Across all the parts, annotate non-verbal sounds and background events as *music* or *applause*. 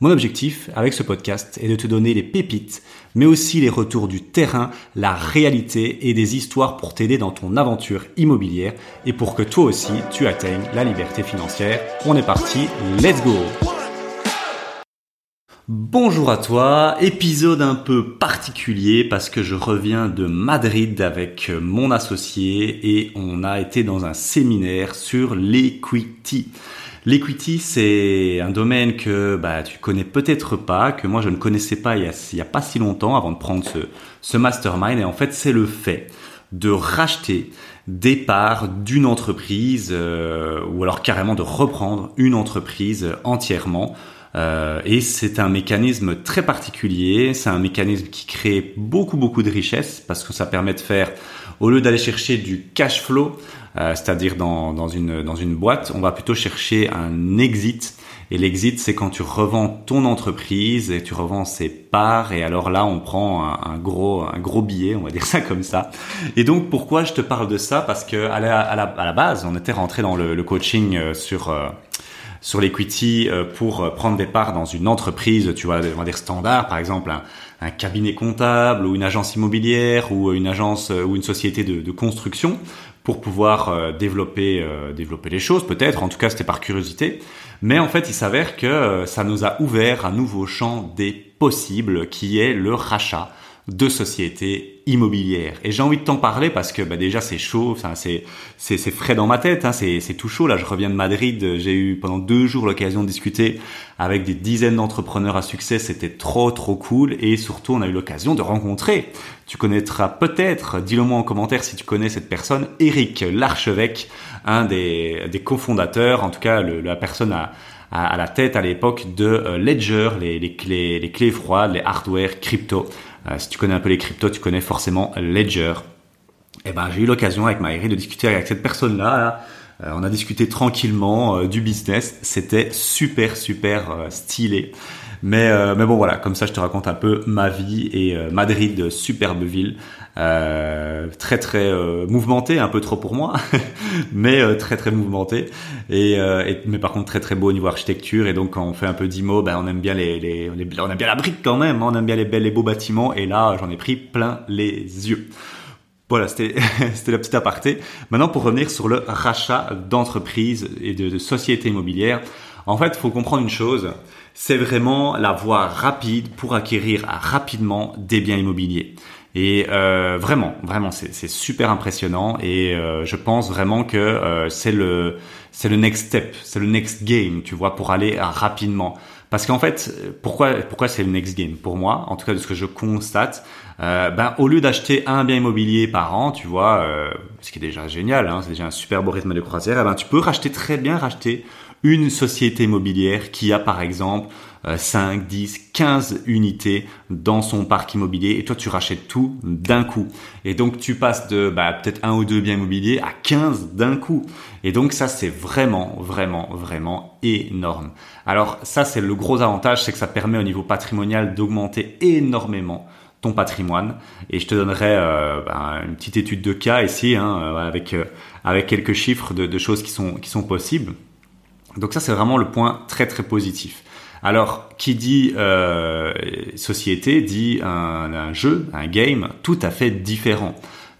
Mon objectif avec ce podcast est de te donner les pépites, mais aussi les retours du terrain, la réalité et des histoires pour t'aider dans ton aventure immobilière et pour que toi aussi tu atteignes la liberté financière. On est parti, let's go Bonjour à toi, épisode un peu particulier parce que je reviens de Madrid avec mon associé et on a été dans un séminaire sur l'equity. L'equity, c'est un domaine que bah, tu connais peut-être pas, que moi je ne connaissais pas il y a, pas si longtemps avant de prendre ce, mastermind. Et en fait, c'est le fait de racheter des parts d'une entreprise euh, ou alors carrément de reprendre une entreprise entièrement. Euh, et c'est un mécanisme très particulier, c'est un mécanisme qui crée beaucoup beaucoup de richesses parce que ça permet de faire, au lieu d'aller chercher du cash flow, euh, c'est-à-dire dans, dans, une, dans une boîte, on va plutôt chercher un exit. Et l'exit, c'est quand tu revends ton entreprise et tu revends ses parts. Et alors là, on prend un, gros, un gros billet, on va dire ça comme ça. Et donc, pourquoi je te parle de ça? Parce que à la, à la, base, on était rentré dans le, le coaching euh, sur euh, sur l'equity pour prendre des parts dans une entreprise, tu vois, on va dire standard, par exemple un, cabinet comptable ou une agence immobilière ou une agence ou une société de, de construction pour pouvoir euh, développer euh, développer les choses peut-être. En tout cas c'était par curiosité. Mais en fait il s'avère que euh, ça nous a ouvert un nouveau champ des possibles qui est le rachat de sociétés immobilières. Et j'ai envie de t'en parler parce que bah, déjà c'est chaud, c'est c'est frais dans ma tête, hein, c'est tout chaud. Là, je reviens de Madrid, j'ai eu pendant deux jours l'occasion de discuter avec des dizaines d'entrepreneurs à succès. C'était trop trop cool et surtout on a eu l'occasion de rencontrer. Tu connaîtras peut-être, dis-le moi en commentaire si tu connais cette personne, Eric l'archevêque, un des des cofondateurs, en tout cas le, la personne à à, la tête à l'époque de euh, Ledger, les, les, clés, les clés froides, les hardware, crypto. Euh, si tu connais un peu les cryptos, tu connais forcément Ledger. Et eh ben, j'ai eu l'occasion avec Maïri de discuter avec cette personne-là. On a discuté tranquillement du business. C'était super, super stylé. Mais, mais bon, voilà, comme ça, je te raconte un peu ma vie et Madrid, superbe ville. Euh, très très euh, mouvementé, un peu trop pour moi, *laughs* mais euh, très très mouvementé. Et, mais par contre très très beau au niveau architecture. Et donc quand on fait un peu d'IMO, ben on aime bien les, les, on aime bien la brique quand même, hein. on aime bien les belles les beaux bâtiments. Et là j'en ai pris plein les yeux. Voilà, *laughs* c'était la petite aparté. Maintenant pour revenir sur le rachat d'entreprises et de, de sociétés immobilières. En fait, il faut comprendre une chose, c'est vraiment la voie rapide pour acquérir rapidement des biens immobiliers. Et euh, vraiment, vraiment, c'est super impressionnant et euh, je pense vraiment que euh, c'est le c'est le next step, c'est le next game, tu vois, pour aller rapidement. Parce qu'en fait, pourquoi pourquoi c'est le next game pour moi, en tout cas de ce que je constate, euh, ben au lieu d'acheter un bien immobilier par an, tu vois, euh, ce qui est déjà génial, hein, c'est déjà un super beau rythme de croisière, eh ben tu peux racheter très bien racheter une société immobilière qui a par exemple 5, 10, 15 unités dans son parc immobilier et toi tu rachètes tout d'un coup. Et donc tu passes de bah, peut-être un ou deux biens immobiliers à 15 d'un coup. Et donc ça c'est vraiment, vraiment, vraiment énorme. Alors ça c'est le gros avantage, c'est que ça permet au niveau patrimonial d'augmenter énormément ton patrimoine et je te donnerai euh, bah, une petite étude de cas ici hein, euh, avec euh, avec quelques chiffres de, de choses qui sont qui sont possibles donc ça, c'est vraiment le point très très positif. Alors, qui dit euh, société dit un, jeu, un game tout à fait différent.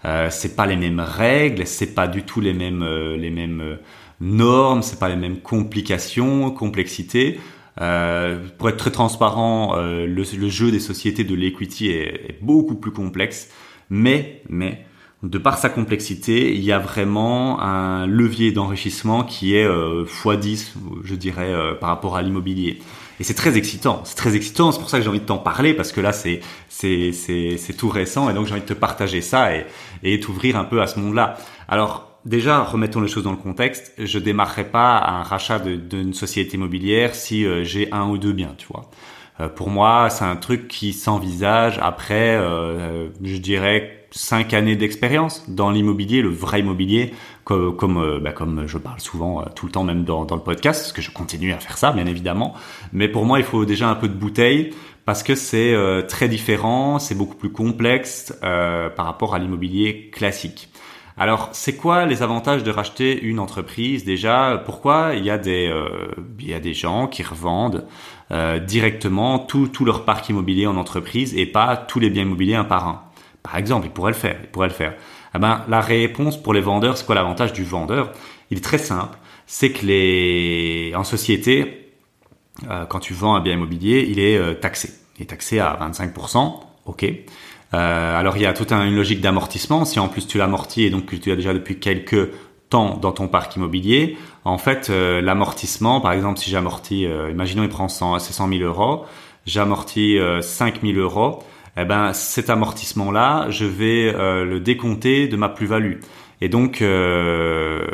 Euh, c'est pas les mêmes règles, c'est pas du tout les mêmes euh, les mêmes euh, normes, c'est pas les mêmes complications, complexités. Euh, pour être très transparent, le, le, jeu des sociétés de l'equity est, est, beaucoup plus complexe, mais mais de par sa complexité, il y a vraiment un levier d'enrichissement qui est euh, x10, je dirais, euh, par rapport à l'immobilier. Et c'est très excitant. C'est très excitant. C'est pour ça que j'ai envie de t'en parler parce que là, c'est c'est c'est c'est tout récent et donc j'ai envie de te partager ça et et t'ouvrir un peu à ce monde-là. Alors déjà, remettons les choses dans le contexte. Je démarrerai pas un rachat d'une société immobilière si euh, j'ai un ou deux biens, tu vois. Euh, pour moi, c'est un truc qui s'envisage après, je dirais cinq années d'expérience dans l'immobilier, le vrai immobilier, comme comme, euh, bah, comme je parle souvent euh, tout le temps même dans, dans le podcast, parce que je continue à faire ça bien évidemment. Mais pour moi, il faut déjà un peu de bouteille parce que c'est euh, très différent, c'est beaucoup plus complexe par rapport à l'immobilier classique. Alors, c'est quoi les avantages de racheter une entreprise Déjà, pourquoi il y a des il y a des gens qui revendent directement tout tout leur parc immobilier en entreprise et pas tous les biens immobiliers un par un? Par exemple, ils pourraient le faire, ils pourraient le faire. Eh ben, la réponse pour les vendeurs, c'est quoi l'avantage du vendeur? Il est très simple, c'est que les en société, euh, quand tu vends un bien immobilier, il est euh, taxé. Il est taxé à 25%, ok. Euh, alors il y a toute une logique d'amortissement. Si en plus tu l'amortis et donc que tu as déjà depuis quelques temps dans ton parc immobilier, en fait l'amortissement, par exemple si j'amortis, imaginons il prend 100, c'est 100 000 euros, j'amortis 5 000 euros, eh ben cet amortissement là, je vais euh, le décompter de ma plus-value. Et donc, euh,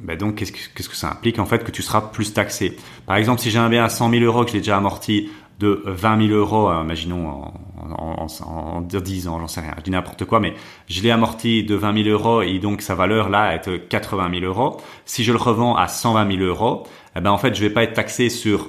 ben donc qu'est-ce que, ça implique en fait que tu seras plus taxé? Par exemple, si j'ai un bien à 100 000 euros que je déjà amorti de 20 000 euros, euh, imaginons en, en, en, en 10 ans, j'en sais rien, je dis n'importe quoi, mais je l'ai amorti de 20 000 euros et donc sa valeur là est 80 000 euros. Si je le revends à 120 000 euros, eh ben en fait je vais pas être taxé sur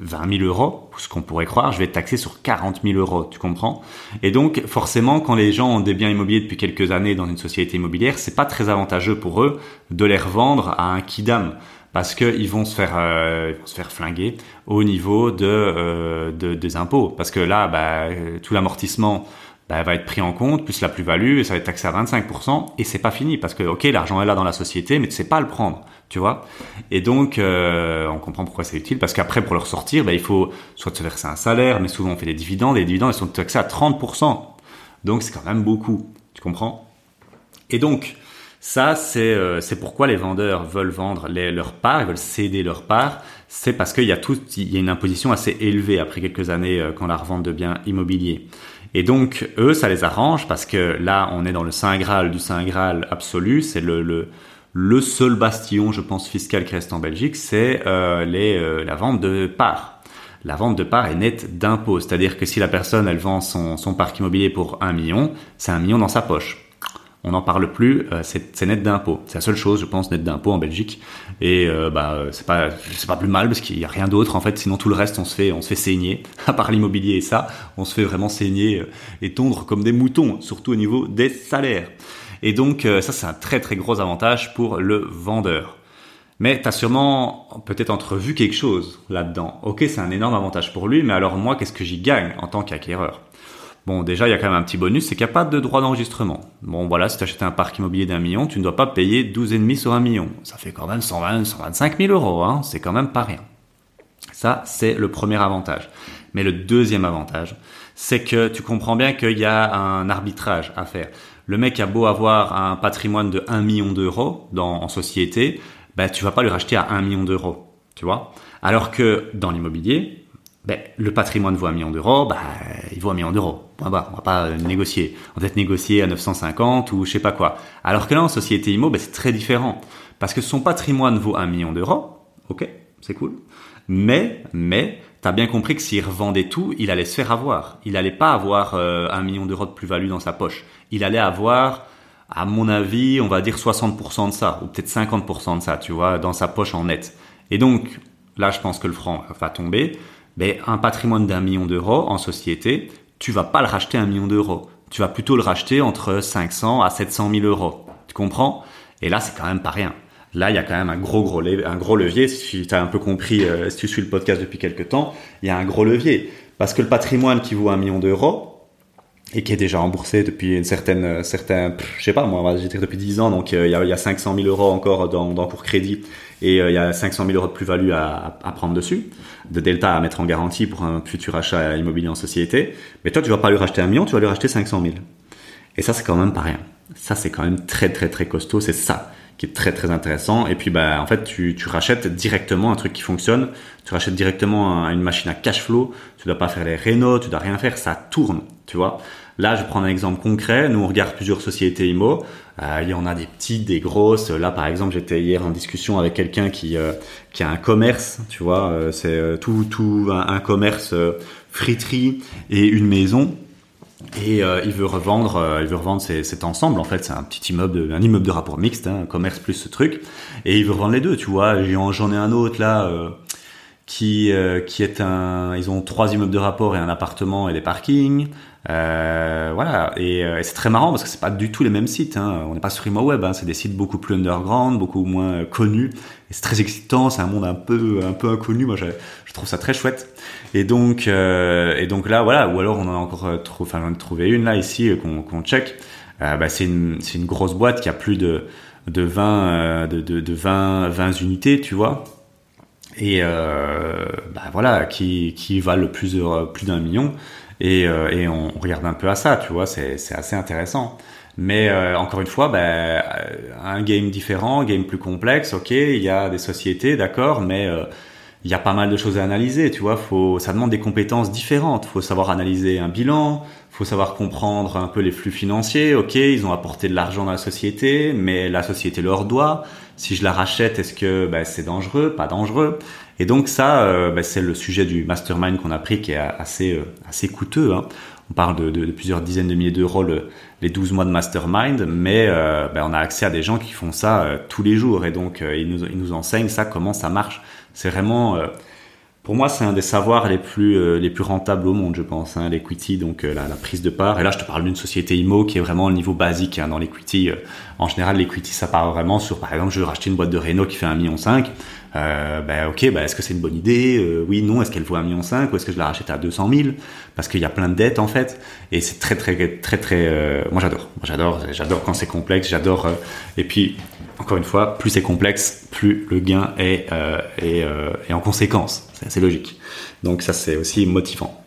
20 000 euros, ce qu'on pourrait croire, je vais être taxé sur 40 000 euros, tu comprends? Et donc, forcément, quand les gens ont des biens immobiliers depuis quelques années dans une société immobilière, c'est pas très avantageux pour eux de les revendre à un kidam parce qu'ils vont se faire euh, vont se faire flinguer au niveau de, euh, de des impôts. Parce que là bah, tout l'amortissement bah, va être pris en compte, plus la plus-value, et ça va être taxé à 25%, et c'est pas fini, parce que, ok, l'argent est là dans la société, mais tu sais pas le prendre, tu vois. Et donc, euh, on comprend pourquoi c'est utile, parce qu'après, pour le ressortir, bah, il faut soit te verser un salaire, mais souvent on fait des dividendes, et les dividendes, sont taxés à 30%. Donc, c'est quand même beaucoup, tu comprends? Et donc, ça, c'est euh, pourquoi les vendeurs veulent vendre les, leur part, ils veulent céder leur part. C'est parce qu'il y a tout, il y a une imposition assez élevée après quelques années euh, quand la revente de biens immobiliers. Et donc, eux, ça les arrange parce que là, on est dans le Saint Graal du Saint Graal absolu. C'est le, le, le, seul bastion, je pense, fiscal qui reste en Belgique, c'est euh, euh, la vente de parts. La vente de parts est nette d'impôts. C'est-à-dire que si la personne, elle vend son, son parc immobilier pour un million, c'est un million dans sa poche on n'en parle plus, euh, c'est net d'impôt. C'est la seule chose, je pense, net d'impôt en Belgique. Et euh, bah c'est pas pas plus mal parce qu'il y a rien d'autre en fait. Sinon tout le reste on se fait on se fait saigner. *laughs* À part l'immobilier et ça, on se fait vraiment saigner euh, et tondre comme des moutons, surtout au niveau des salaires. Et donc ça c'est un très très gros avantage pour le vendeur. Mais tu as sûrement peut-être entrevu quelque chose là-dedans. Ok, c'est un énorme avantage pour lui, mais alors moi, qu'est-ce que j'y gagne en tant qu'acquéreur? Bon, déjà, il y a quand même un petit bonus, c'est qu'il n'y a pas de droit d'enregistrement. Bon, voilà, si tu achètes un parc immobilier d'un million, tu ne dois pas payer 12,5 sur un million. Ça fait quand même 120, 125 000 euros, hein. C'est quand même pas rien. Ça, c'est le premier avantage. Mais le deuxième avantage, c'est que tu comprends bien qu'il y a un arbitrage à faire. Le mec a beau avoir un patrimoine de 1 million d'euros en société, ben, tu vas pas lui racheter à 1 million d'euros. Tu vois? Alors que dans l'immobilier, ben, le patrimoine vaut un million d'euros, ben, il vaut un million d'euros. Point barre. On va pas euh, négocier. On va peut-être négocier à 950 ou je sais pas quoi. Alors que là, en société IMO, ben, c'est très différent. Parce que son patrimoine vaut un million d'euros. Ok, c'est cool. Mais, mais, t'as bien compris que s'il revendait tout, il allait se faire avoir. Il allait pas avoir euh, un million d'euros de plus-value dans sa poche. Il allait avoir, à mon avis, on va dire 60% de ça, ou peut-être 50% de ça, tu vois, dans sa poche en net. Et donc, là, je pense que le franc va tomber ben, un patrimoine d'un million d'euros en société, tu vas pas le racheter un million d'euros. Tu vas plutôt le racheter entre 500 à 700 000 euros. Tu comprends? Et là, c'est quand même pas rien. Là, il y a quand même un gros, gros, levier. Si tu as un peu compris, euh, si tu suis le podcast depuis quelques temps, il y a un gros levier. Parce que le patrimoine qui vaut un million d'euros, et qui est déjà remboursé depuis une certaine, euh, certain, je sais pas, moi, dire depuis 10 ans, donc euh, il y, a, y a 500 000 euros encore dans, dans pour crédit et euh, il y a 500 000 euros de plus-value à, à, prendre dessus, de delta à mettre en garantie pour un futur achat immobilier en société. Mais toi, tu vas pas lui racheter un million, tu vas lui racheter 500 000. Et ça, c'est quand même pas rien. Ça, c'est quand même très, très, très costaud. C'est ça qui est très, très intéressant. Et puis, bah, en fait, tu, tu rachètes directement un truc qui fonctionne. Tu rachètes directement une machine à cash flow. Tu dois pas faire les rénaux, tu dois rien faire. Ça tourne, tu vois. Là, je prends un exemple concret. Nous, on regarde plusieurs sociétés IMO. Euh, il y en a des petites, des grosses. Là, par exemple, j'étais hier en discussion avec quelqu'un qui euh, qui a un commerce. Tu vois, euh, c'est tout tout un, commerce friterie et une maison. Et euh, il veut revendre, euh, il veut revendre cet ensemble. En fait, c'est un petit immeuble, un immeuble de rapport mixte, hein, commerce plus ce truc, et il veut revendre les deux. Tu vois, j'en ai un autre là euh, qui qui est un, ils ont trois immeubles de rapport et un appartement et des parkings. Euh, voilà, et, et c'est très marrant parce que c'est pas du tout les mêmes sites. Hein. On n'est pas sur ImoWeb, hein. c'est des sites beaucoup plus underground, beaucoup moins connus. Et c'est très excitant, c'est un monde un peu un peu inconnu. Moi, je, je trouve ça très chouette. Et donc euh, et donc là, voilà. Ou alors on en a encore trouvé, enfin j'en ai trouvé une là ici qu'on qu'on check. Euh, bah, c'est une c'est une grosse boîte qui a plus de de 20 de, de, de 20 20 unités, tu vois et euh, bah voilà qui qui valent plus plus d'un million et, euh, et on, regarde un peu à ça, tu vois, c'est assez intéressant. Mais euh, encore une fois, ben, un game différent, un game plus complexe, ok, il y a des sociétés, d'accord, mais il y a pas mal de choses à analyser, tu vois. Faut, ça demande des compétences différentes. Faut savoir analyser un bilan, faut savoir comprendre un peu les flux financiers. Ok, ils ont apporté de l'argent dans la société, mais la société leur doit. Si je la rachète, est-ce que ben, c'est dangereux, pas dangereux et donc ça, euh, ben, c'est le sujet du mastermind qu'on a pris qui est assez euh, assez coûteux. Hein. On parle de, plusieurs dizaines de milliers d'euros le, les 12 mois de mastermind, mais euh, ben, on a accès à des gens qui font ça tous les jours et donc ils, nous, ils nous enseignent ça, comment ça marche. C'est vraiment pour moi, c'est un des savoirs les plus euh, rentables au monde, je pense, hein, l'equity, donc euh, la, prise de part. Et là, je te parle d'une société IMO qui est vraiment au niveau basique hein, dans l'equity. Euh, en général, l'equity, ça part vraiment sur, par exemple, je veux racheter une boîte de Renault qui fait un million cinq. Euh, ben ok, ben est-ce que c'est une bonne idée? Oui, non. Est-ce qu'elle vaut un million cinq ou est-ce que je la rachète à 200 000 Parce qu'il y a plein de dettes en fait, et c'est très très très très. moi, j'adore. Moi, j'adore. J'adore quand c'est complexe. J'adore. et puis, encore une fois, plus c'est complexe, plus le gain est, euh, est, euh, est en conséquence. C'est assez logique. Donc ça, c'est aussi motivant.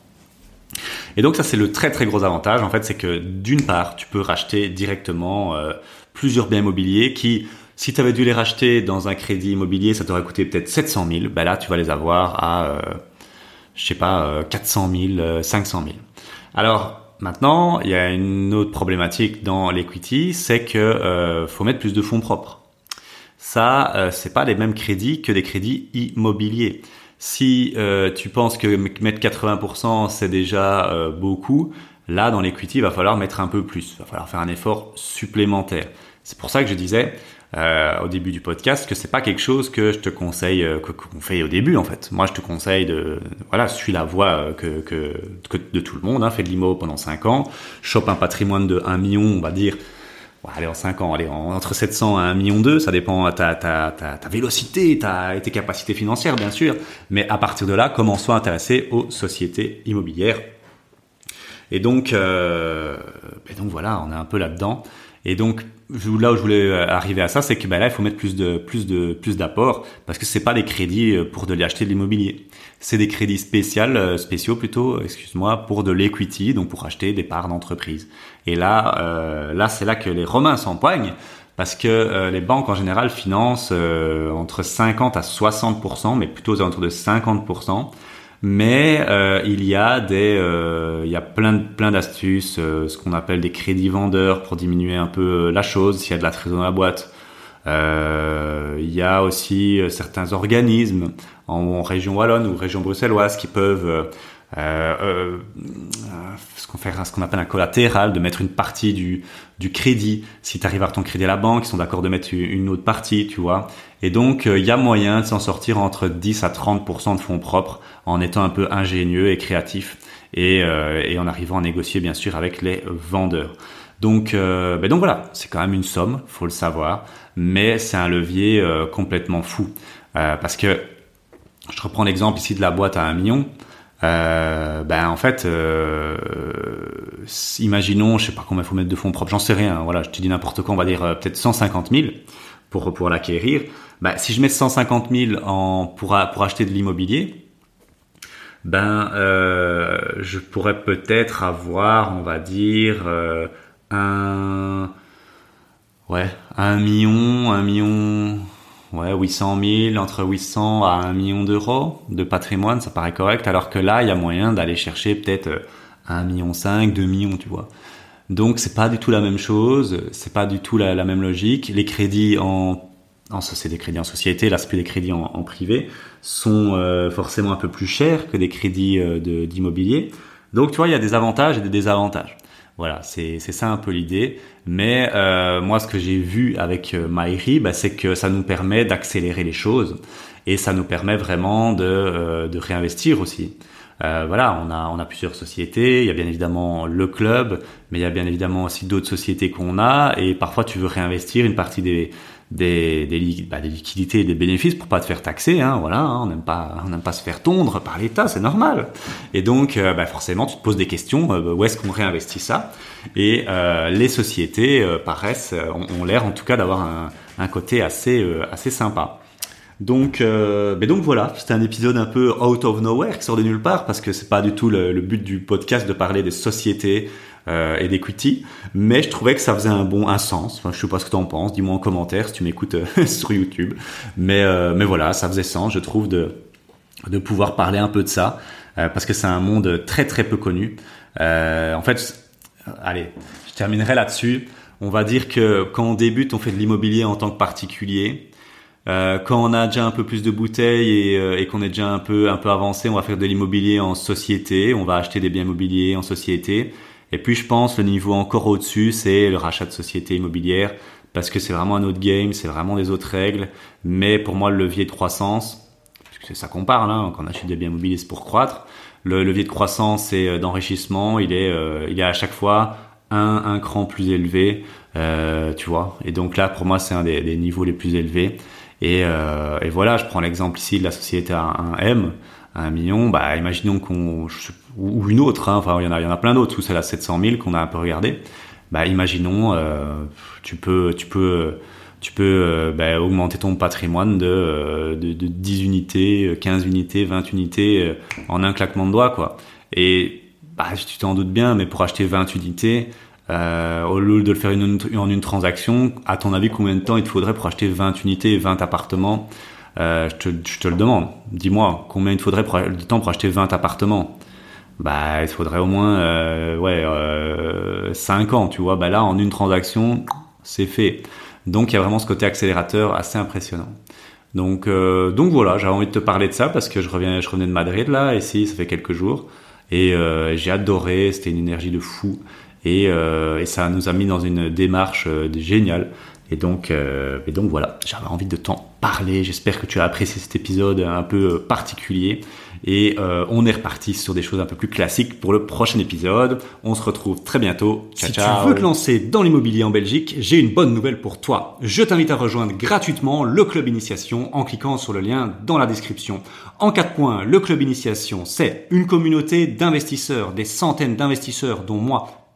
Et donc ça, c'est le très très gros avantage. En fait, c'est que d'une part, tu peux racheter directement euh, plusieurs biens immobiliers qui, si tu avais dû les racheter dans un crédit immobilier, ça t'aurait coûté peut-être 700 000. Ben là, tu vas les avoir à, euh, je sais pas, 400 000, 500 000. Alors, Maintenant, il y a une autre problématique dans l'equity, c'est que euh, faut mettre plus de fonds propres. Ça, euh, c'est pas les mêmes crédits que des crédits immobiliers. Si euh, tu penses que mettre 80% c'est déjà euh, beaucoup, là dans l'equity, il va falloir mettre un peu plus. Il va falloir faire un effort supplémentaire. C'est pour ça que je disais, euh, au début du podcast que c'est pas quelque chose que je te conseille euh, qu'on fait au début en fait. Moi je te conseille de voilà suis la voie euh, que, que, de tout le monde. Hein, fais de l'IMO pendant 5 ans, chope un patrimoine de 1 million, on va dire. allez en 5 ans, allez entre 700 à 1 million 2, ça dépend de ta, ta, ta, ta vélocité, ta, tes capacités financières bien sûr. Mais à partir de là, commence-toi à intéresser aux sociétés immobilières. Et donc, euh, et donc voilà, on est un peu là-dedans. Et donc là où je voulais euh, arriver à ça, c'est que ben là il faut mettre plus de plus de plus d'apport parce que c'est pas des crédits euh, pour de l'acheter de l'immobilier. C'est des crédits spéciaux, euh, spéciaux plutôt, excuse-moi, pour de l'equity, donc pour acheter des parts d'entreprise. Et là, euh, là c'est là que les Romains s'empoignent parce que les banques en général financent entre 50 à 60% mais plutôt aux alentours de 50 mais euh, il y a des, euh, il y a plein de, plein d'astuces, euh, ce qu'on appelle des crédits vendeurs pour diminuer un peu la chose s'il y a de la trésorerie dans la boîte. il y a aussi certains organismes en, région wallonne ou région bruxelloise qui peuvent ce qu'on fait ce qu'on appelle un collatéral de mettre une partie du du crédit si tu arrives à ton crédit à la banque ils sont d'accord de mettre une autre partie tu vois et donc, il y a moyen de s'en sortir entre 10 à 30% de fonds propres en étant un peu ingénieux et créatif et, euh, en arrivant à négocier bien sûr avec les vendeurs. Donc, euh, ben donc voilà, c'est quand même une somme, faut le savoir, mais c'est un levier euh, complètement fou parce que je reprends l'exemple ici de la boîte à un million. ben en fait, imaginons, je sais pas combien il faut mettre de fonds propres, j'en sais rien. Voilà, je te dis n'importe quoi, on va dire peut-être 150 000 pour pour l'acquérir. Ben, si je mets 150 000 en pour pour acheter de l'immobilier, ben euh, je pourrais peut-être avoir, on va dire, euh, un ouais, un million, un million, ouais, 800 000, entre 800 à un million d'euros de patrimoine, ça paraît correct. Alors que là, il y a moyen d'aller chercher peut-être euh, un million 5, 2 millions, tu vois. Donc c'est pas du tout la même chose, c'est pas du tout la, la même logique. Les crédits en ça c'est des crédits en société, plus des crédits en, en privé, sont euh, forcément un peu plus chers que des crédits euh, d'immobilier. Donc tu vois, il y a des avantages et des désavantages. Voilà, c'est ça un peu l'idée. Mais euh, moi, ce que j'ai vu avec Maïri, bah, c'est que ça nous permet d'accélérer les choses et ça nous permet vraiment de, de réinvestir aussi. Voilà, on a, on a plusieurs sociétés. Il y a bien évidemment le club, mais il y a bien évidemment aussi d'autres sociétés qu'on a. Et parfois, tu veux réinvestir une partie des, des, des, bah, des liquidités et des bénéfices pour pas te faire taxer. Hein, voilà, hein, on n'aime pas, on n'aime pas se faire tondre par l'État, c'est normal. Et donc, euh, bah, forcément, tu te poses des questions. Euh, où est-ce qu'on réinvestit ça? Et euh, les sociétés paraissent, ont, l'air en tout cas d'avoir un, un, côté assez, assez sympa. Donc, mais donc voilà, c'était un épisode un peu out of nowhere qui sort de nulle part parce que c'est pas du tout le, le but du podcast de parler des sociétés euh, et d'equity, mais je trouvais que ça faisait un bon un sens. Enfin, je sais pas ce que tu en penses, dis-moi en commentaire si tu m'écoutes euh, *laughs* sur YouTube. Mais euh, mais voilà, ça faisait sens, je trouve de de pouvoir parler un peu de ça parce que c'est un monde très très peu connu. en fait, allez, je terminerai là-dessus. On va dire que quand on débute, on fait de l'immobilier en tant que particulier. Euh, quand on a déjà un peu plus de bouteilles et, et qu'on est déjà un peu un peu avancé, on va faire de l'immobilier en société. On va acheter des biens immobiliers en société. Et puis je pense le niveau encore au-dessus, c'est le rachat de sociétés immobilières parce que c'est vraiment un autre game, c'est vraiment des autres règles. Mais pour moi, le levier de croissance, puisque c'est ça qu'on parle, hein, quand on achète des biens immobiliers, c'est pour croître. Le levier de croissance et euh, d'enrichissement, il est, euh, il est à chaque fois un, un cran plus élevé, euh, tu vois. Et donc là, pour moi, c'est un des, des, niveaux les plus élevés. Et, euh, et voilà, je prends l'exemple ici de la société à 1 Un million, bah imaginons qu'on ou une autre, hein, enfin il y en a, il y en a plein d'autres, ou celle à 700 000 qu'on a un peu regardé. Bah imaginons, euh, tu peux, tu peux, tu peux euh, bah, augmenter ton patrimoine de, euh, de, de, 10 unités, 15 unités, 20 unités en un claquement de doigts, quoi. Et bah, tu t'en doutes bien, mais pour acheter 20 unités, euh, au lieu de le faire en une transaction, à ton avis, combien de temps il te faudrait pour acheter 20 unités, 20 appartements euh, je, te, le demande. Dis-moi, combien il faudrait de temps pour acheter 20 appartements? Bah, il faudrait au moins euh, ouais, euh, 5 ans, tu vois. Bah là, en une transaction, c'est fait. Donc, il y a vraiment ce côté accélérateur assez impressionnant. Donc, euh, donc voilà, j'avais envie de te parler de ça parce que je reviens, revenais de Madrid là, ici, ça fait quelques jours, et j'ai adoré. C'était une énergie de fou, et, ça nous a mis dans une démarche géniale. Et donc, euh, et donc voilà, j'avais envie de t'en parler. J'espère que tu as apprécié cet épisode un peu euh, particulier. Et euh, on est reparti sur des choses un peu plus classiques pour le prochain épisode. On se retrouve très bientôt. Ciao, si tu veux te lancer dans l'immobilier en Belgique, j'ai une bonne nouvelle pour toi. Je t'invite à rejoindre gratuitement le club initiation en cliquant sur le lien dans la description. En quatre points, le club initiation, c'est une communauté d'investisseurs, des centaines d'investisseurs dont moi